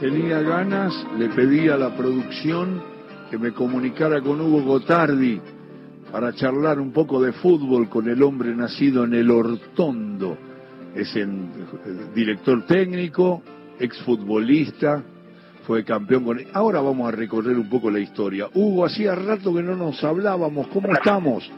tenía ganas, le pedí a la producción que me comunicara con Hugo Gotardi para charlar un poco de fútbol con el hombre nacido en el Hortondo. Es el director técnico, exfutbolista, fue campeón con... Ahora vamos a recorrer un poco la historia. Hugo, hacía rato que no nos hablábamos, ¿cómo estamos?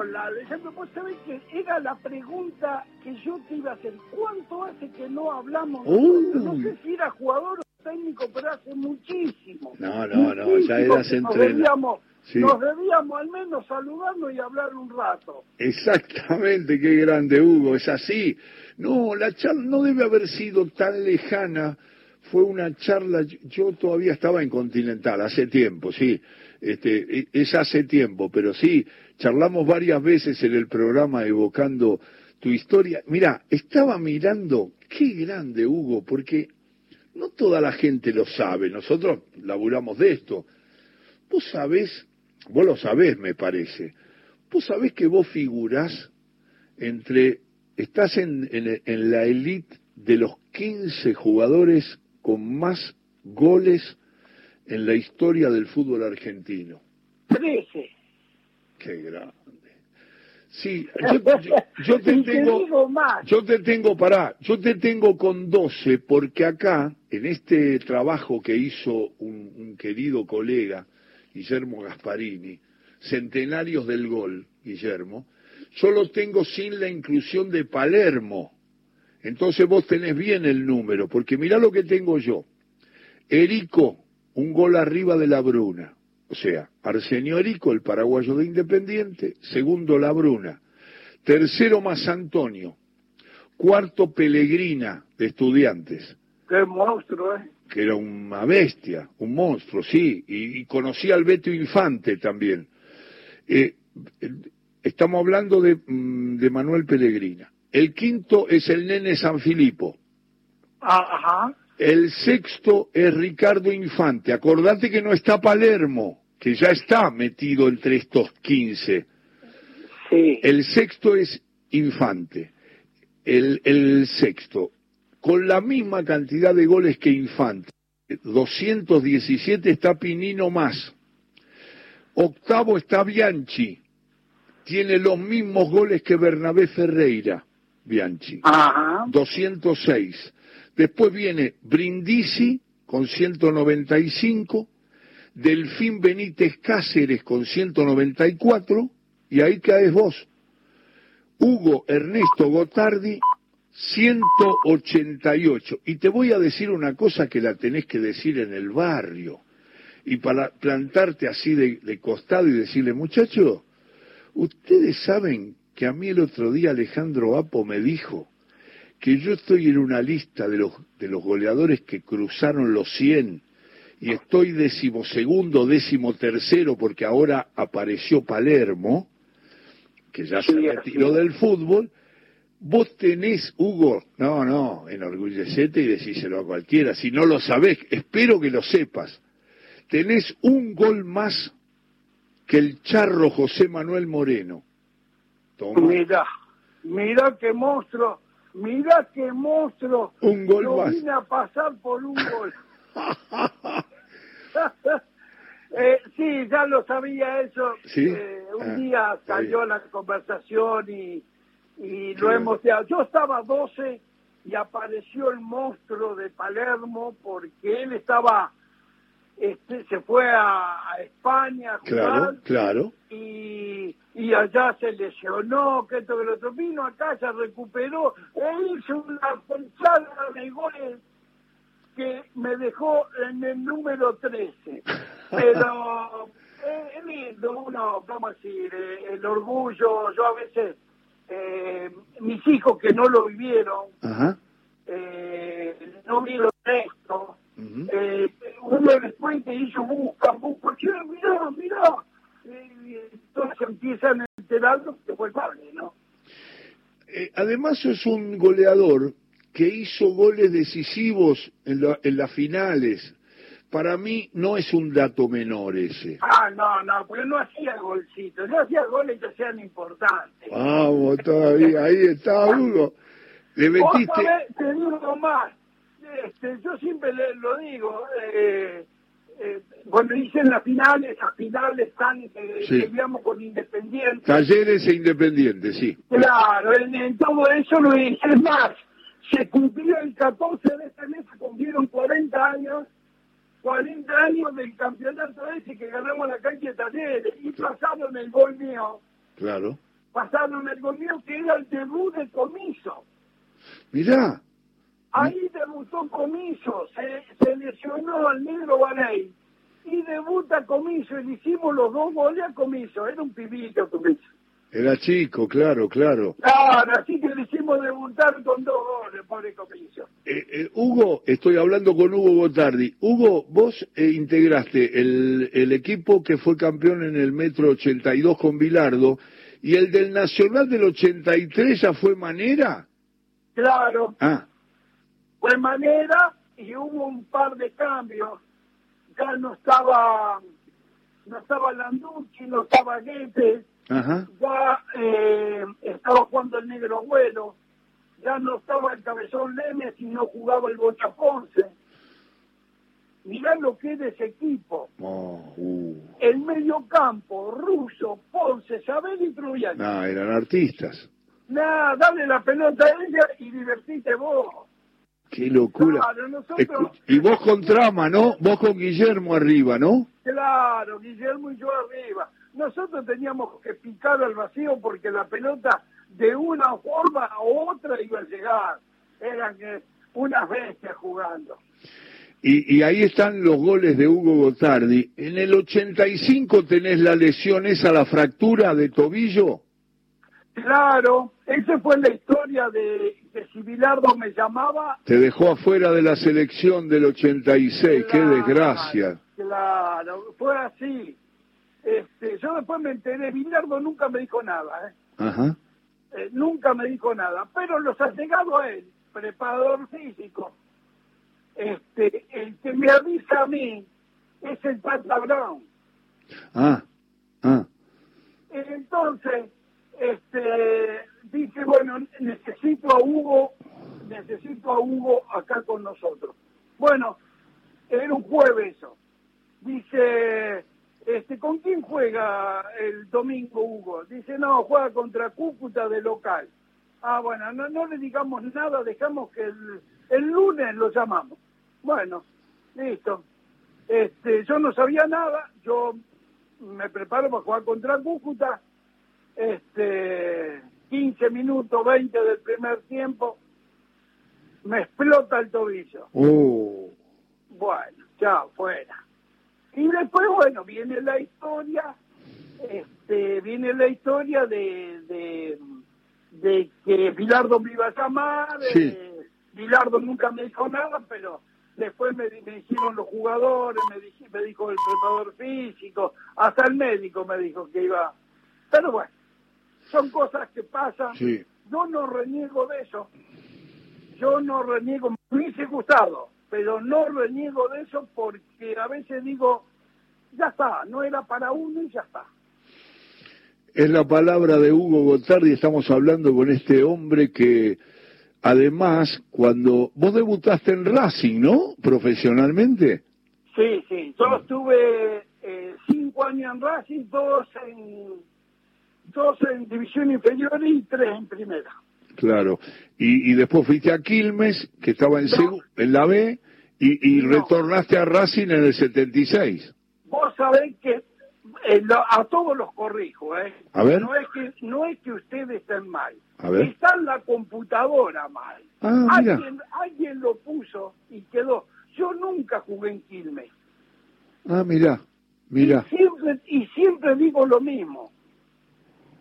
Hola, Alejandro, vos sabés que era la pregunta que yo te iba a hacer. ¿Cuánto hace que no hablamos? No sé si era jugador o técnico, pero hace muchísimo. No, no, no, ya eras entrenador. Nos debíamos al menos saludarnos y hablar un rato. Exactamente, qué grande Hugo, es así. No, la charla no debe haber sido tan lejana. Fue una charla, yo todavía estaba en Continental, hace tiempo, sí. Este, e, es hace tiempo, pero sí, charlamos varias veces en el programa evocando tu historia. Mira, estaba mirando, qué grande Hugo, porque no toda la gente lo sabe, nosotros laburamos de esto. Vos sabés, vos lo sabés me parece, vos sabés que vos figurás entre, estás en, en la elite de los 15 jugadores con más goles en la historia del fútbol argentino. Trece. Qué grande. Sí, yo, te tengo, yo te tengo, pará, yo te tengo con 12 porque acá, en este trabajo que hizo un, un querido colega, Guillermo Gasparini, Centenarios del Gol, Guillermo, yo lo tengo sin la inclusión de Palermo. Entonces vos tenés bien el número, porque mirá lo que tengo yo. Erico, un gol arriba de la Bruna. O sea, Arsenio Erico, el paraguayo de Independiente, segundo La Bruna, tercero Más Antonio, cuarto Pellegrina de Estudiantes. Qué monstruo, ¿eh? Que era una bestia, un monstruo, sí, y, conocía al Beto Infante también. Eh, estamos hablando de, mm, de Manuel Pellegrina. El quinto es el nene San Filipo. Ah, ajá. El sexto es Ricardo Infante. Acordate que no está Palermo, que ya está metido entre estos 15. Sí. El sexto es Infante. El, el sexto, con la misma cantidad de goles que Infante. 217 está Pinino más. Octavo está Bianchi. Tiene los mismos goles que Bernabé Ferreira, Bianchi. Ajá. 206. Después viene Brindisi con 195, Delfín Benítez Cáceres con 194, y ahí caes vos. Hugo Ernesto Gotardi, 188. Y te voy a decir una cosa que la tenés que decir en el barrio. Y para plantarte así de, de costado y decirle, muchachos, ustedes saben que a mí el otro día Alejandro Apo me dijo que yo estoy en una lista de los, de los goleadores que cruzaron los 100 y estoy decimosegundo, decimotercero, porque ahora apareció Palermo, que ya se retiró del fútbol, vos tenés, Hugo, no, no, enorgullecete y decíselo a cualquiera, si no lo sabés, espero que lo sepas, tenés un gol más que el charro José Manuel Moreno. Toma. Mira, mira qué monstruo Mirá qué monstruo. Un gol Lo vine a pasar por un gol. eh, sí, ya lo sabía eso. Eh, un ah, día salió la conversación y, y lo hemos... Yo estaba 12 y apareció el monstruo de Palermo porque él estaba este, se fue a, España a jugar claro, Y, y allá se lesionó, que esto que lo otro, vino acá, se recuperó, e hizo una pensada de goles que me dejó en el número 13. Pero es lindo, uno, vamos a decir, eh, el orgullo, yo a veces, eh, mis hijos que no lo vivieron, eh, no vieron esto, eh, uno después que hizo busca, busca, mirá, mirá. Eh, entonces empiezan a enterar que fue padre, ¿no? Eh, además es un goleador que hizo goles decisivos en, en las finales. Para mí no es un dato menor ese. Ah, no, no, porque no hacía golcitos, no hacía goles que sean importantes. Vamos, todavía, ahí está Hugo. Le metiste... te digo más, este, yo siempre le, lo digo, eh, eh, cuando dicen las finales, las finales están, eh, Sí. digamos, con Independiente. Talleres e Independiente, sí. Claro, en, en todo eso lo hice. Es más, se cumplió el 14 de este mes, se cumplieron 40 años, 40 años del campeonato ese que ganamos la cancha de Talleres y pasaron el gol mío, Claro. pasaron el gol mío que era el debut de Comiso. Mirá, Ahí debutó Comiso, se, se lesionó al negro Barey y debuta Comiso y le hicimos los dos goles a Comiso, era un pibito Comiso. era chico, claro, claro. Claro, así que le hicimos debutar con dos goles, pobre Comiso. Eh, eh, Hugo, estoy hablando con Hugo Gotardi. Hugo, vos eh, integraste el, el equipo que fue campeón en el Metro 82 con Bilardo y el del Nacional del 83 ya fue Manera. Claro, Ah, fue manera y hubo un par de cambios. Ya no estaba, no estaba Landucci, no estaba Guete, ya eh, estaba jugando el negro Güero, ya no estaba el cabezón Lemes y no jugaba el Bocha Ponce. Mirá lo que es de ese equipo. Oh, uh. El medio campo, Russo, Ponce, Sabel y Trubiani. No, eran artistas. Nada, dale la pelota a ella y divertite vos. Qué locura. Claro, nosotros- Escu- Y vos con trama, ¿no? Vos con Guillermo arriba, ¿no? Claro, Guillermo y yo arriba. Nosotros teníamos que picar al vacío porque la pelota de una forma u otra iba a llegar. Eran eh, unas bestias jugando. Y, y ahí están los goles de Hugo Gotardi. En el 85 tenés la lesión esa, la fractura de tobillo. Claro, esa fue la historia de que si Bilardo me llamaba. Te dejó afuera de la selección del 86. Qué desgracia. Claro, fue así. Este, yo después me enteré, Bilardo nunca me dijo nada, ¿eh? Ajá. Eh, nunca me dijo nada, pero los allegados a él, preparador físico, este, el que me avisa a mí es el Pata Brown. Ah, ah. Entonces, este, dice, bueno, necesito a Hugo, necesito a Hugo acá con nosotros. Bueno, era un jueves eso. Dice, este, ¿con quién juega el domingo Hugo? Dice, no, juega contra Cúcuta de local. Ah, bueno, no, no le digamos nada, dejamos que el, el lunes lo llamamos. Bueno, listo. Este, yo no sabía nada, yo me preparo para jugar contra Cúcuta, este, 15 minutos, 20 del primer tiempo, me explota el tobillo. Oh. Bueno, chao, fuera. Y después, bueno, viene la historia, este, viene la historia de, de, de que Bilardo me iba a llamar, Sí. eh, Bilardo nunca me dijo nada, pero después me, me dijeron los jugadores, me, me dijo el preparador físico, hasta el médico me dijo que iba. Pero bueno, son cosas que pasan. Sí. Yo no reniego de eso. Yo no reniego, me hubiese gustado, pero no reniego de eso porque a veces digo, ya está, no era para uno y ya está. Es la palabra de Hugo Gotardi. Estamos hablando con este hombre que, además, cuando vos debutaste en Racing, ¿no? Profesionalmente. Sí, sí, yo estuve eh, cinco años en Racing, dos en, dos en división inferior y tres en primera. Claro. Y, y después fuiste a Quilmes, que estaba en, No. en la B, y, y No. retornaste a Racing en el 76. Vos sabés que eh, lo- a todos los corrijo, ¿eh? A ver. No es que, no es que ustedes estén mal. A ver. Está en la computadora mal. Ah, mira. alguien, alguien lo puso y quedó. Yo nunca jugué en Quilmes. Ah, mirá, mirá. Y siempre, y siempre digo lo mismo.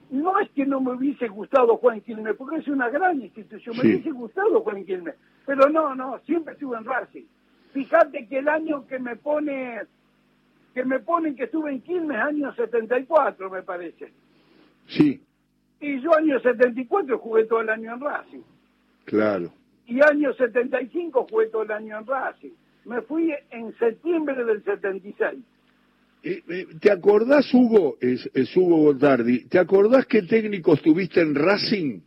No es que no me hubiese gustado jugar en Quilmes, porque es una gran institución. Sí. Me hubiese gustado jugar en Quilmes. Pero no, no, siempre estuve en Racing. Fíjate que el año que me pone que me ponen que estuve en Quilmes, año 74, me parece. Sí, Y yo año 74 jugué todo el año en Racing. claro. Y año 75 jugué todo el año en Racing. Me fui en septiembre del 76. Eh, eh, ¿Te acordás, Hugo? Es, es Hugo Gotardi. ¿Te acordás qué técnico estuviste en Racing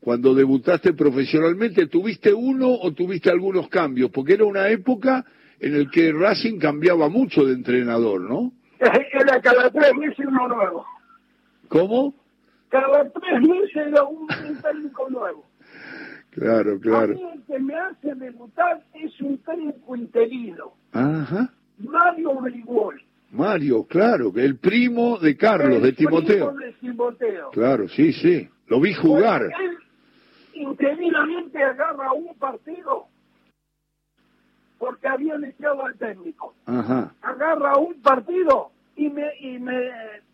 cuando debutaste profesionalmente, ¿tuviste uno o tuviste algunos cambios? Porque era una época en la que Racing cambiaba mucho de entrenador, ¿no? Era cada tres meses uno nuevo. ¿Cómo? Cada tres meses era un técnico nuevo. Claro, claro. A mí el que me hace debutar es un técnico interino. Ajá. Mario Brigol. Mario, claro, que el primo de Carlos, de Timoteo. Primo de Timoteo. Claro, sí, sí. Lo vi jugar. él interinamente agarra un partido porque habían echado al técnico. Ajá. Agarra un partido y me, y me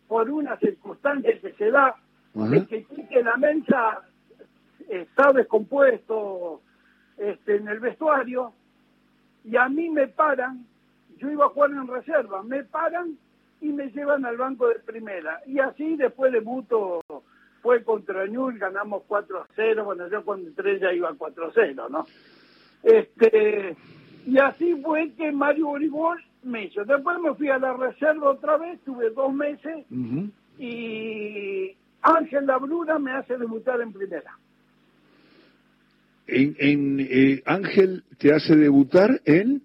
por una circunstancia que se da, es que Quique la mensa está descompuesto este, en el vestuario y a mí me paran, yo iba a jugar en reserva, me paran y me llevan al banco de primera. Y así después de Buto fue contra Ñul, ganamos 4 a 0, bueno, yo cuando entré ya iba 4 a 0, ¿no? Este, y así fue que Mario Origol me hizo. Después me fui a la reserva otra vez, tuve dos meses, y Ángel Labruna me hace debutar en primera. En, en eh, Ángel te hace debutar en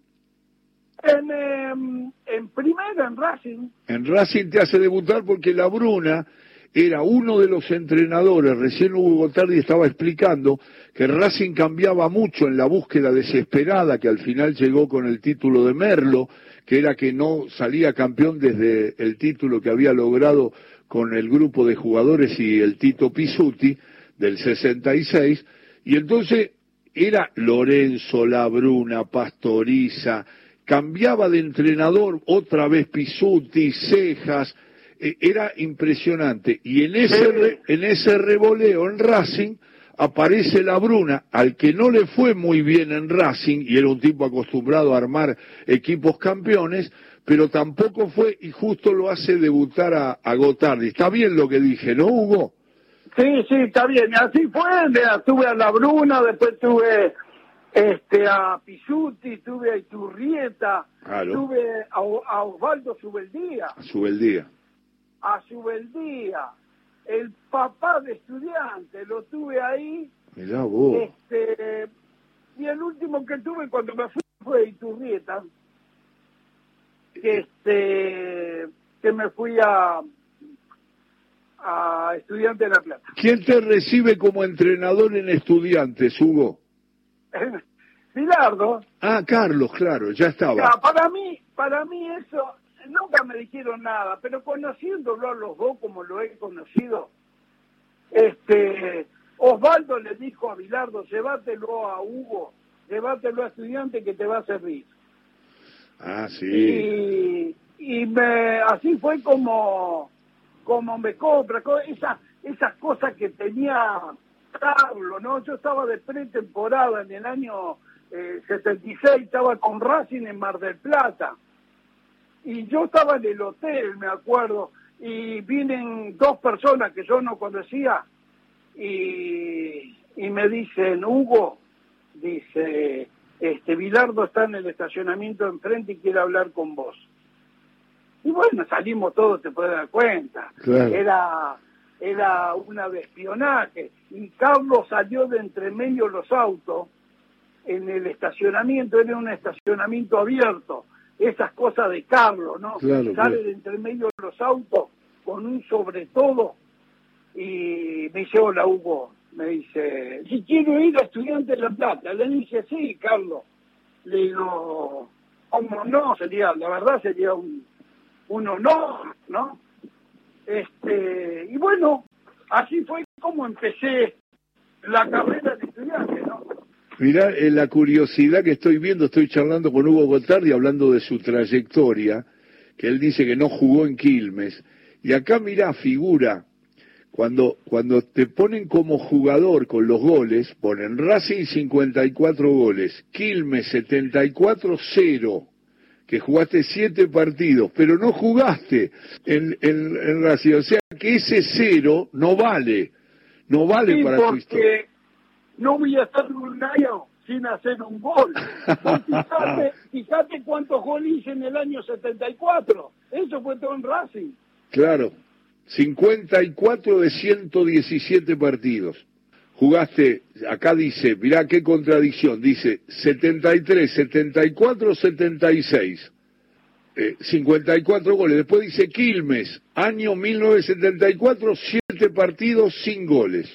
en, em, en primera en Racing. En Racing te hace debutar porque la Bruna era uno de los entrenadores, recién Hugo Gotardi estaba explicando que Racing cambiaba mucho en la búsqueda desesperada que al final llegó con el título de Merlo, que era que no salía campeón desde el título que había logrado con el grupo de jugadores y el Tito Pisuti del 66, y entonces era Lorenzo, Labruna, Pastoriza, cambiaba de entrenador otra vez Pisuti, Cejas, eh, era impresionante. Y en ese, en ese revoleo en Racing aparece Labruna, al que no le fue muy bien en Racing, y era un tipo acostumbrado a armar equipos campeones, pero tampoco fue, y justo lo hace debutar a, a Gotardi. Está bien lo que dije, ¿no, Hugo? Sí, sí, está bien. Así fue. Tuve a La Bruna, después tuve este a Pisuti, tuve a Iturrieta, tuve a, a, Osvaldo Subeldía. A Subeldía. A Subeldía. El papá de estudiante, lo tuve ahí. Mirá vos. Este, y el último que tuve cuando me fui fue Iturrieta. Este, que me fui a a Estudiantes de La Plata. ¿Quién te recibe como entrenador en Estudiantes, Hugo? Bilardo. Ah, Carlos, claro, ya estaba. para mí, para mí eso, nunca me dijeron nada, pero conociéndolo a los dos como lo he conocido, este, Osvaldo le dijo a Bilardo, llévatelo a Hugo, llévatelo a estudiante que te va a servir. Ah, sí. Y, y me, así fue como como me compra, esas, esas cosas que tenía ¿no? Yo estaba de pretemporada en el año 76, eh, estaba con Racing en Mar del Plata. Y yo estaba en el hotel, me acuerdo, y vienen dos personas que yo no conocía y, y me dicen, Hugo, dice, este Bilardo está en el estacionamiento enfrente y quiere hablar con vos. Y bueno, salimos todos, te puedes dar cuenta. Era era una de espionaje. Y Carlos salió de entre medio los autos en el estacionamiento, era un estacionamiento abierto. Esas cosas de Carlos, ¿no? Sale de entre medio los autos con un sobre todo y me dice, hola Hugo, me dice, si quiero ir a Estudiante de La Plata. Le dije, sí, Carlos. Le digo, ¿cómo no? Sería, la verdad sería un, un honor, ¿no? Este, y bueno, así fue como empecé la carrera de estudiante, ¿no? Mirá, la curiosidad que estoy viendo, estoy charlando con Hugo Gotardi hablando de su trayectoria, que él dice que no jugó en Quilmes. Y acá mirá, figura, cuando, cuando te ponen como jugador con los goles, ponen Racing 54 goles, Quilmes 74-0 que jugaste siete partidos, pero no jugaste en, en, Racing. O sea que ese cero no vale, no vale para tu historia. No voy a estar un año sin hacer un gol. fíjate, fíjate cuántos goles hice en el año 74. Eso fue todo en Racing. Claro, 54 de 117 partidos. Jugaste, acá dice, mirá qué contradicción, dice 73, 74, 76. 54 goles. Después dice Quilmes, año 1974, 7 partidos sin goles.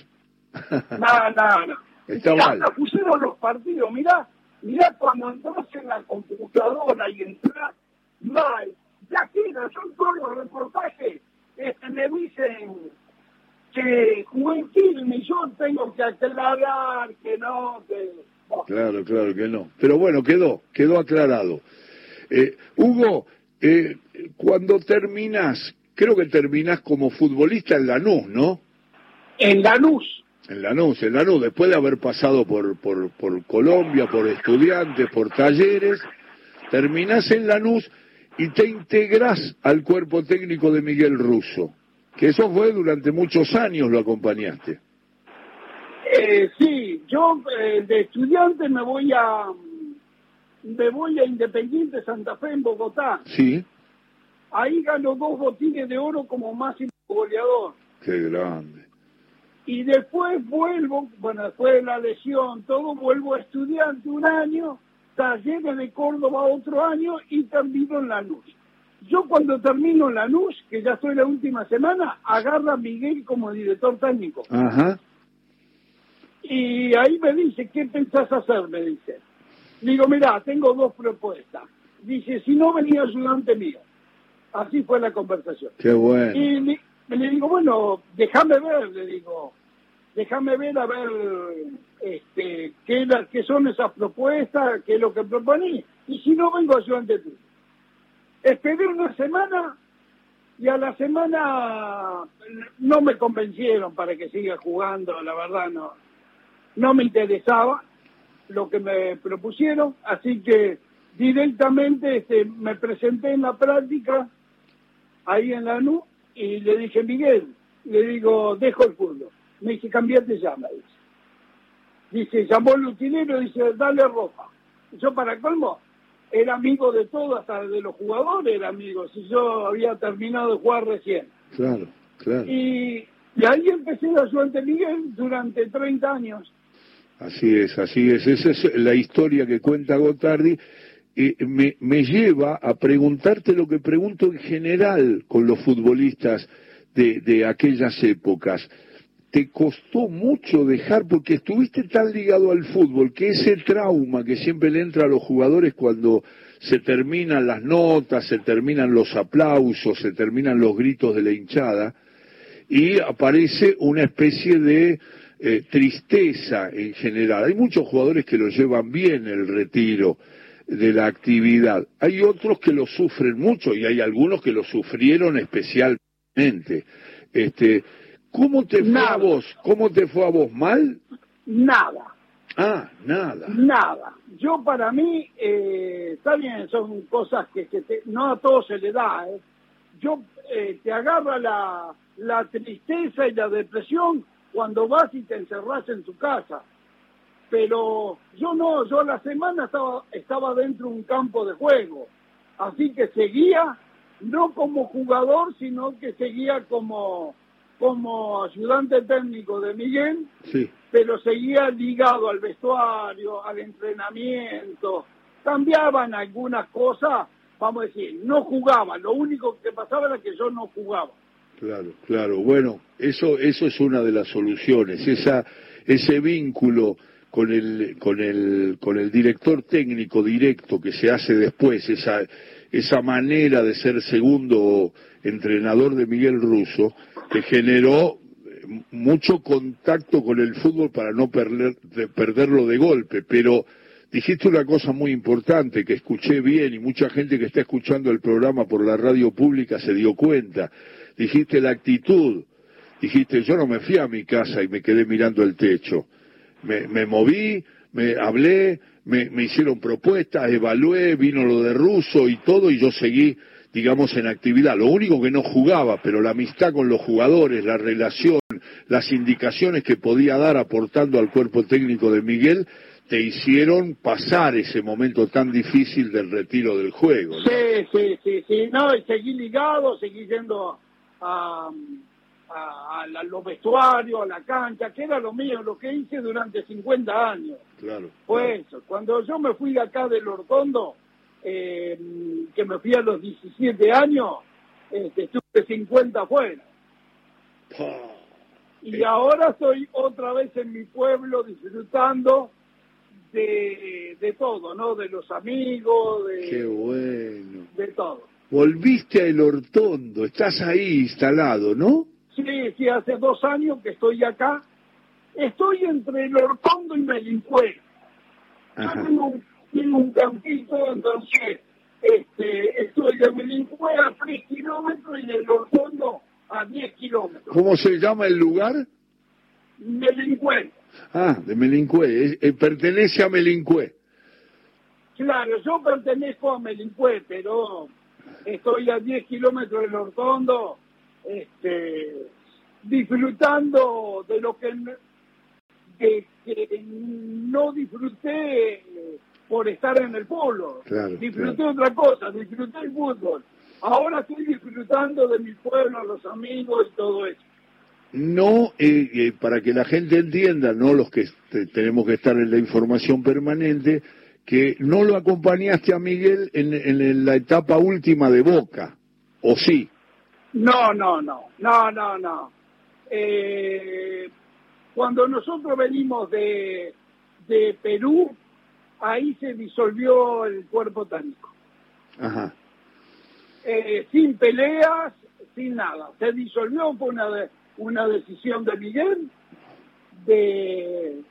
No, no, no. Está mal. pusieron los partidos, mirá, mirá cuando entras en la computadora y entras, mal, ya queda, son todos los reportajes, este, me dicen que jugué en Quilmes, yo tengo que aclarar que no, que... Claro, claro que no. Pero bueno, quedó, quedó aclarado. Eh, Hugo, eh, cuando terminas, creo que terminas como futbolista en Lanús, ¿no? En Lanús. En Lanús, en Lanús, después de haber pasado por, por, por Colombia, por estudiantes, por talleres, terminás en Lanús y te integras al cuerpo técnico de Miguel Russo, que eso fue durante muchos años, lo acompañaste. Eh, sí, yo eh, de estudiante me voy a me voy a Independiente Santa Fe en Bogotá. Sí. Ahí ganó dos botines de oro como máximo goleador. Qué grande. Y después vuelvo, bueno, después de la lesión, todo, vuelvo a estudiante un año, talleres de Córdoba otro año y termino en Lanús. Yo cuando termino en Lanús, que ya estoy la última semana, agarra a Miguel como director técnico. Ajá. Y ahí me dice, ¿qué pensás hacer? Me dice. Digo, mira, tengo dos propuestas. Dice, si no venía ayudante mío. Así fue la conversación. Qué bueno. Y le, le digo, bueno, déjame ver, le digo, déjame ver a ver este, qué, la, qué son esas propuestas, qué es lo que proponí. Y si no, vengo ayudante tuyo. Esperé una semana y a la semana no me convencieron para que siga jugando, la verdad no, no me interesaba lo que me propusieron, así que directamente este, me presenté en la práctica ahí en la NU y le dije, Miguel, le digo, dejo el fútbol. Me dice, cambiate ya, me dice. Dice, llamó el utilero dice, dale ropa. Yo para colmo, era amigo de todo, hasta de los jugadores era amigo, si yo había terminado de jugar recién. Claro, claro. Y, y ahí empecé a ayudante Miguel durante 30 años. Así es, así es. Esa es la historia que cuenta Gotardi. Eh, me, me lleva a preguntarte lo que pregunto en general con los futbolistas de, de aquellas épocas. ¿Te costó mucho dejar, porque estuviste tan ligado al fútbol, que ese trauma que siempre le entra a los jugadores cuando se terminan las notas, se terminan los aplausos, se terminan los gritos de la hinchada, y aparece una especie de eh, tristeza en general. Hay muchos jugadores que lo llevan bien el retiro de la actividad. Hay otros que lo sufren mucho y hay algunos que lo sufrieron especialmente. Este, ¿Cómo te fue a vos? ¿Cómo te fue a vos? ¿Mal? Nada. Ah, nada. Nada. Yo para mí, eh, está bien, son cosas que, que no a todos se le da. ¿eh? Yo eh, te agarra la, la tristeza y la depresión cuando vas y te encerras en tu casa. Pero yo no, yo la semana estaba, estaba dentro de un campo de juego. Así que seguía, no como jugador, sino que seguía como, como ayudante técnico de Miguel, sí. pero seguía ligado al vestuario, al entrenamiento. Cambiaban algunas cosas, vamos a decir, no jugaba. Lo único que pasaba era que yo no jugaba. Claro, claro. Bueno, eso, eso es una de las soluciones. Esa, ese vínculo con el, con el, con el director técnico directo que se hace después, esa, esa manera de ser segundo entrenador de Miguel Russo, que generó mucho contacto con el fútbol para no perder, de perderlo de golpe, pero dijiste una cosa muy importante que escuché bien y mucha gente que está escuchando el programa por la radio pública se dio cuenta. Dijiste la actitud, dijiste yo no me fui a mi casa y me quedé mirando el techo me, me moví, me hablé, me, me, hicieron propuestas, evalué, vino lo de ruso y todo, y yo seguí, digamos, en actividad. Lo único que no jugaba, pero la amistad con los jugadores, la relación, las indicaciones que podía dar aportando al cuerpo técnico de Miguel, te hicieron pasar ese momento tan difícil del retiro del juego. ¿no? Sí, sí, sí, sí, no, y seguí ligado, seguí yendo a, a, los vestuarios, a la cancha, que era lo mío, lo que hice durante 50 años. Claro. Fue eso. Cuando yo me fui de acá del Ortondo, eh, que me fui a los 17 años, este, estuve 50 afuera. Y eh. ahora estoy otra vez en mi pueblo disfrutando de, de todo, ¿no? De los amigos, de, Qué bueno. de todo. Volviste a El Hortondo, estás ahí instalado, ¿no? Sí, sí, hace dos años que estoy acá. Estoy entre El Hortondo y Melincue. Tengo, tengo, un campito, entonces este, estoy de Melincue a 3 kilómetros y de El Hortondo a 10 kilómetros. ¿Cómo se llama el lugar? Melincue. Ah, de Melincue. Eh, pertenece a Melincue. Claro, yo pertenezco a Melincue, pero estoy a 10 kilómetros del Hortondo, este, disfrutando de lo que, no disfruté por estar en el polo. disfruté otra cosa, disfruté el fútbol. Ahora estoy disfrutando de mi pueblo, los amigos y todo eso. No, eh, eh, para que la gente entienda, no los que tenemos que estar en la información permanente, que no lo acompañaste a Miguel en, la etapa última de Boca, ¿o sí? No, no, no, no, no, no. Eh, cuando nosotros venimos de, de Perú, ahí se disolvió el cuerpo técnico. Ajá. Eh, sin peleas, sin nada. Se disolvió, fue una, una decisión de Miguel de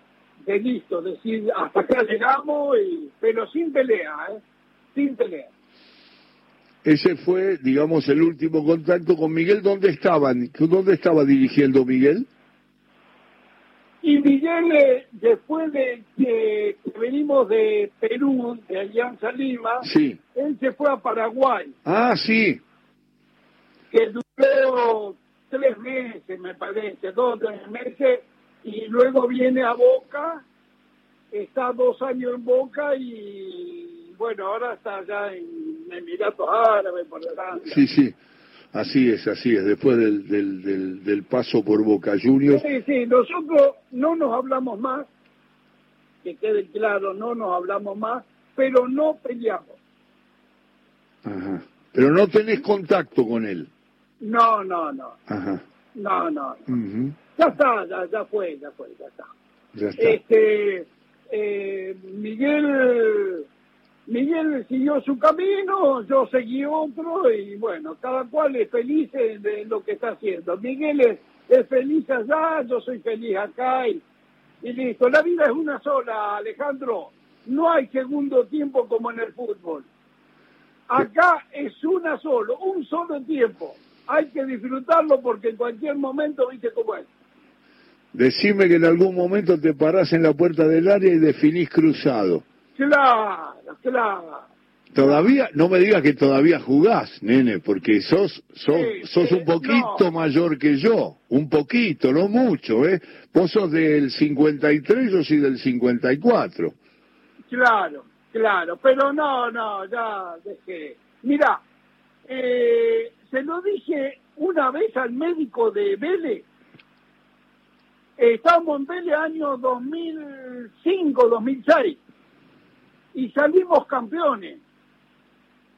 de listo, decir, hasta acá llegamos, y, pero sin pelea, ¿eh? sin pelea. Ese fue, digamos, el último contacto con Miguel. ¿Dónde estaban? ¿Dónde estaba dirigiendo Miguel? Y Miguel, eh, después de que, venimos de Perú, de Alianza Lima, sí. él se fue a Paraguay. Ah, sí. Que duró tres meses, me parece, dos tres meses, y luego viene a Boca, está dos años en Boca y bueno, ahora está allá en Emiratos Árabes, por delante. Sí, sí, así es, así es, después del, del, del, paso por Boca Juniors. Sí, sí, nosotros no nos hablamos más, que quede claro, no nos hablamos más, pero no peleamos. Ajá. Pero no tenés contacto con él. No, no, no. Ajá. No, no. Ya está, ya, ya fue, ya fue, ya está. Ya está. Este, eh, Miguel, Miguel siguió su camino, yo seguí otro y bueno, cada cual es feliz de lo que está haciendo. Miguel es, feliz allá, yo soy feliz acá y, y listo. La vida es una sola, Alejandro. No hay segundo tiempo como en el fútbol. Acá es una solo, un solo tiempo. Hay que disfrutarlo porque en cualquier momento, viste cómo es. Decime que en algún momento te parás en la puerta del área y definís cruzado. Claro, claro. Todavía, no me digas que todavía jugás, nene, porque sos, sos, sos un poquito mayor que yo, un poquito, no mucho, ¿eh? Vos sos del 53, yo soy del 54. Claro, claro, pero no, no, ya dejé. Mira, eh, se lo dije una vez al médico de Vélez Estábamos en Vélez año 2005, 2006 y salimos campeones.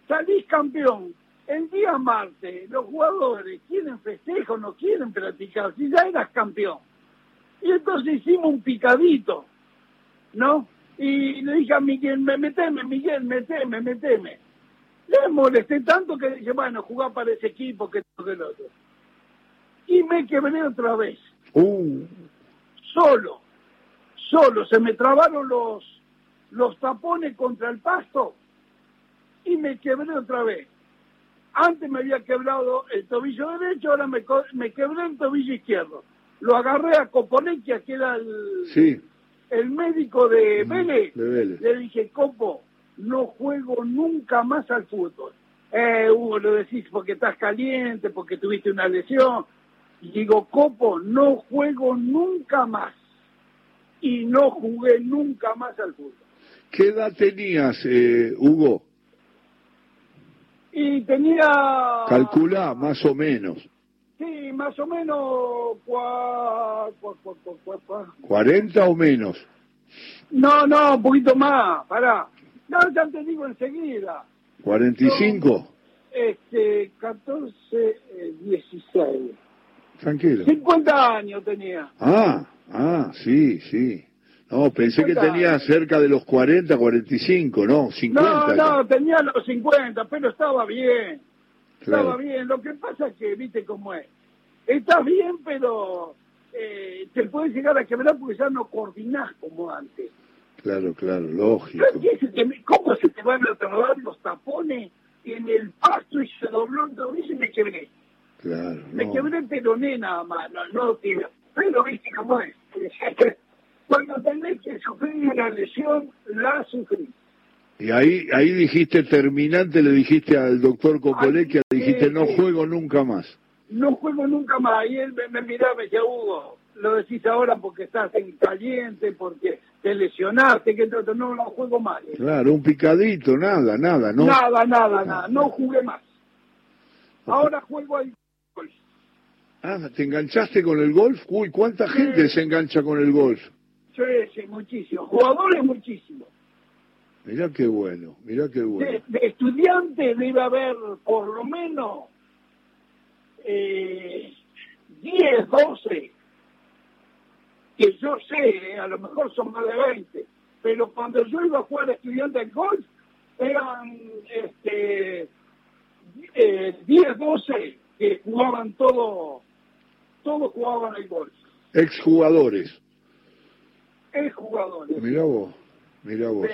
Salís campeón. El día martes los jugadores quieren festejo, no quieren practicar, si ya eras campeón. Y entonces hicimos un picadito, ¿no? Y le dije a Miguel, me meteme, Miguel, meteme, meteme. Le molesté tanto que dije, bueno, jugar para ese equipo que todo el otro. Y me quebré otra vez. Uh solo, solo, se me trabaron los, los tapones contra el pasto y me quebré otra vez. Antes me había quebrado el tobillo derecho, ahora me, me quebré el tobillo izquierdo. Lo agarré a Coponequia, que era el, el médico de Vélez. Le dije, Copo, no juego nunca más al fútbol. Eh, Hugo, lo decís porque estás caliente, porque tuviste una lesión. Y digo, Copo, no juego nunca más. Y no jugué nunca más al fútbol. ¿Qué edad tenías, eh, Hugo? Y tenía... Calculá, más o menos. Sí, más o menos... Cua, cua, cua, cua, cua, ¿40 o menos? No, no, un poquito más, pará. No, ya te digo enseguida. ¿45? Este, 14, eh, 16. Tranquilo. 50 años tenía. Ah, ah, sí, sí. No, pensé que tenía cerca de los 40, 45, no, 50. No, no, tenía los 50, pero estaba bien. Estaba bien. Lo que pasa es que, viste cómo es. Está bien, pero eh, te puede llegar a quebrar porque ya no coordinás como antes. Claro, claro, lógico. ¿Cómo se te van a trabar los tapones en el pasto y se dobló todo y me quebré? Claro. Me quebré el peroné nada más, no, no Pero viste cómo es. Cuando tenés que sufrir una lesión, la sufrí. Y ahí, ahí dijiste terminante, le dijiste al doctor Copolequia, le dijiste no juego nunca más. No juego nunca más. Y él me, me miraba y me decía, Hugo, lo decís ahora porque estás en caliente, porque te lesionaste, que no, no, no juego más. Claro, un picadito, nada, nada, ¿no? Nada, nada, nada, no jugué más. Ahora juego al golf. Ah, ¿te enganchaste con el golf? Uy, ¿cuánta gente se engancha con el golf? Sí, sí, muchísimo. Jugadores muchísimos. Mirá qué bueno, mirá qué bueno. De, estudiantes debe haber por lo menos eh, 10, 12 que yo sé, eh, a lo mejor son más de 20, pero cuando yo iba a jugar estudiante de golf, eran este, 10, 12 que jugaban todo, todos jugaban el golf. Exjugadores. Exjugadores. Mirá vos, mirá vos.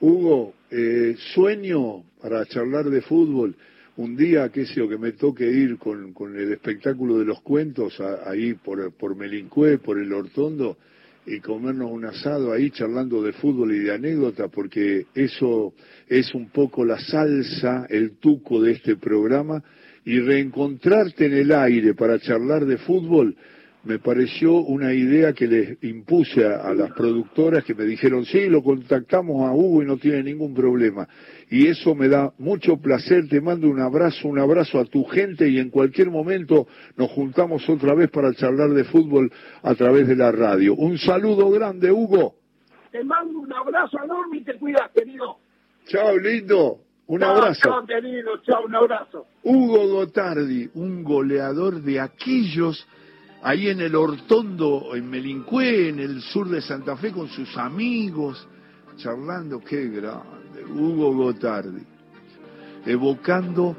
Hugo, eh, sueño para charlar de fútbol un día, qué sé yo, que me toque ir con, con el espectáculo de los cuentos ahí por, por Melincué, por el Hortondo, y comernos un asado ahí charlando de fútbol y de anécdota, porque eso es un poco la salsa, el tuco de este programa, y reencontrarte en el aire para charlar de fútbol me pareció una idea que les impuse a, las productoras que me dijeron, sí, lo contactamos a Hugo y no tiene ningún problema. Y eso me da mucho placer, te mando un abrazo, un abrazo a tu gente y en cualquier momento nos juntamos otra vez para charlar de fútbol a través de la radio. Un saludo grande, Hugo. Te mando un abrazo enorme y te cuidas, querido. Chao, lindo. Un abrazo. Querido. Chao, un abrazo. Hugo Gotardi, un goleador de aquellos ahí en el Hortondo, en Melincué, en el sur de Santa Fe, con sus amigos, charlando, qué grande, Hugo Gotardi, evocando